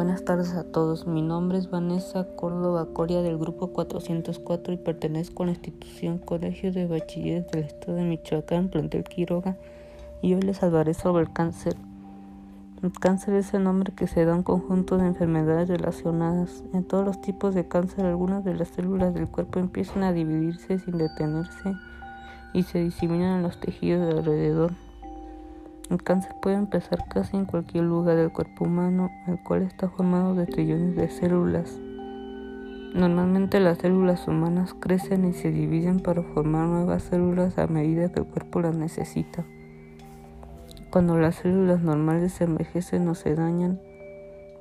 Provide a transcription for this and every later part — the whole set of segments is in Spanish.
Buenas tardes a todos. Mi nombre es Vanessa Córdoba Coria del grupo 404 y pertenezco a la institución Colegio de Bachilleres del Estado de Michoacán, plantel Quiroga, y hoy les hablaré sobre el cáncer. El cáncer es el nombre que se da a un conjunto de enfermedades relacionadas. En todos los tipos de cáncer, algunas de las células del cuerpo empiezan a dividirse sin detenerse y se diseminan en los tejidos de alrededor. El cáncer puede empezar casi en cualquier lugar del cuerpo humano, el cual está formado de trillones de células. Normalmente las células humanas crecen y se dividen para formar nuevas células a medida que el cuerpo las necesita. Cuando las células normales se envejecen o se dañan,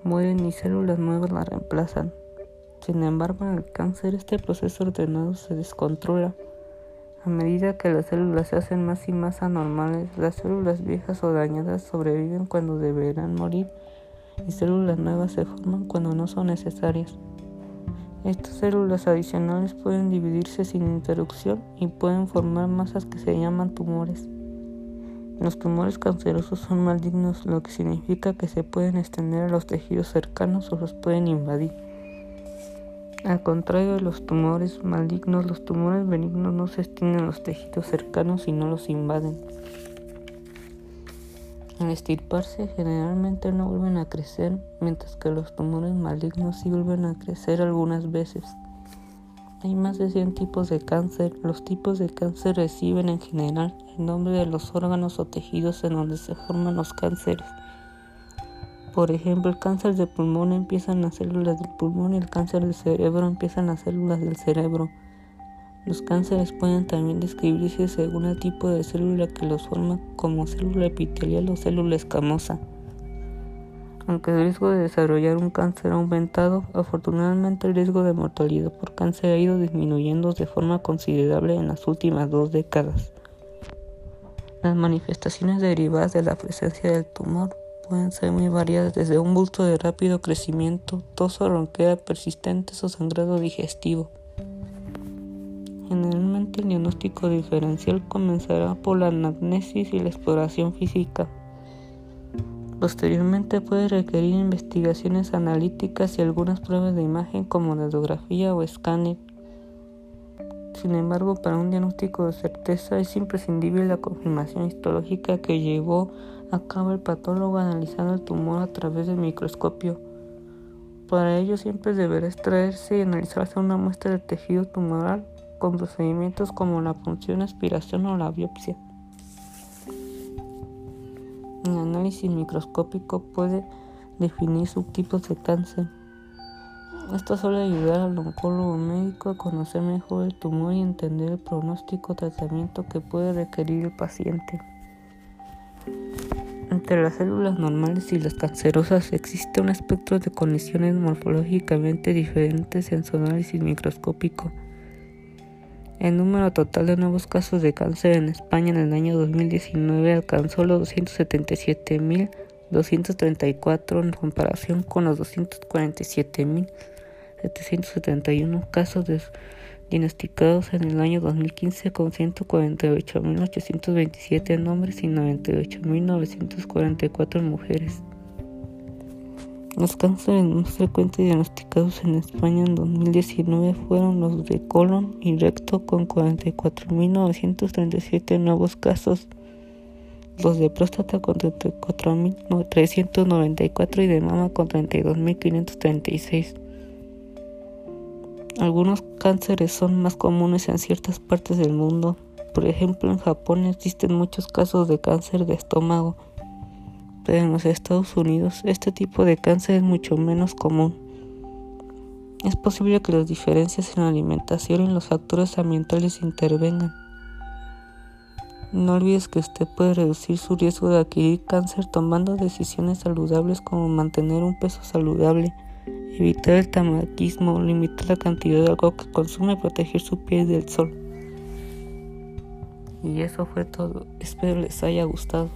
mueren y células nuevas las reemplazan. Sin embargo, en el cáncer este proceso ordenado se descontrola a medida que las células se hacen más y más anormales, las células viejas o dañadas sobreviven cuando deberán morir y células nuevas se forman cuando no son necesarias. Estas células adicionales pueden dividirse sin interrupción y pueden formar masas que se llaman tumores. Los tumores cancerosos son malignos, lo que significa que se pueden extender a los tejidos cercanos o los pueden invadir. Al contrario de los tumores malignos, los tumores benignos no se extienden a los tejidos cercanos y no los invaden. Al estirparse, generalmente no vuelven a crecer, mientras que los tumores malignos sí vuelven a crecer algunas veces. Hay más de 100 tipos de cáncer. Los tipos de cáncer reciben en general el nombre de los órganos o tejidos en donde se forman los cánceres. Por ejemplo, el cáncer de pulmón empieza en las células del pulmón y el cáncer de cerebro empieza en las células del cerebro. Los cánceres pueden también describirse según el tipo de célula que los forma como célula epitelial o célula escamosa. Aunque el riesgo de desarrollar un cáncer ha aumentado, afortunadamente el riesgo de mortalidad por cáncer ha ido disminuyendo de forma considerable en las últimas dos décadas. Las manifestaciones derivadas de la presencia del tumor pueden ser muy variadas, desde un bulto de rápido crecimiento, tos o ronquera persistentes o sangrado digestivo. Generalmente el diagnóstico diferencial comenzará por la anamnesis y la exploración física. Posteriormente puede requerir investigaciones analíticas y algunas pruebas de imagen como radiografía o escáner. Sin embargo, para un diagnóstico de certeza es imprescindible la confirmación histológica que llevó acaba el patólogo analizando el tumor a través del microscopio. Para ello siempre deberá extraerse y analizarse una muestra del tejido tumoral con procedimientos como la punción, aspiración o la biopsia. El análisis microscópico puede definir subtipos de cáncer. Esto suele ayudar al oncólogo médico a conocer mejor el tumor y entender el pronóstico o tratamiento que puede requerir el paciente. Entre las células normales y las cancerosas existe un espectro de condiciones morfológicamente diferentes en su análisis microscópico. El número total de nuevos casos de cáncer en España en el año 2019 alcanzó los 277.234 en comparación con los 247.771 casos de diagnosticados en el año 2015 con 148.827 hombres y 98.944 mujeres. Los cánceres más frecuentes diagnosticados en España en 2019 fueron los de colon y recto con 44.937 nuevos casos, los de próstata con 34.394 y de mama con 32.536. Algunos cánceres son más comunes en ciertas partes del mundo. Por ejemplo, en Japón existen muchos casos de cáncer de estómago, pero en los Estados Unidos este tipo de cáncer es mucho menos común. Es posible que las diferencias en la alimentación y los factores ambientales intervengan. No olvides que usted puede reducir su riesgo de adquirir cáncer tomando decisiones saludables como mantener un peso saludable evitar el tabaquismo, limitar la cantidad de agua que consume, proteger su piel del sol. Y eso fue todo. Espero les haya gustado.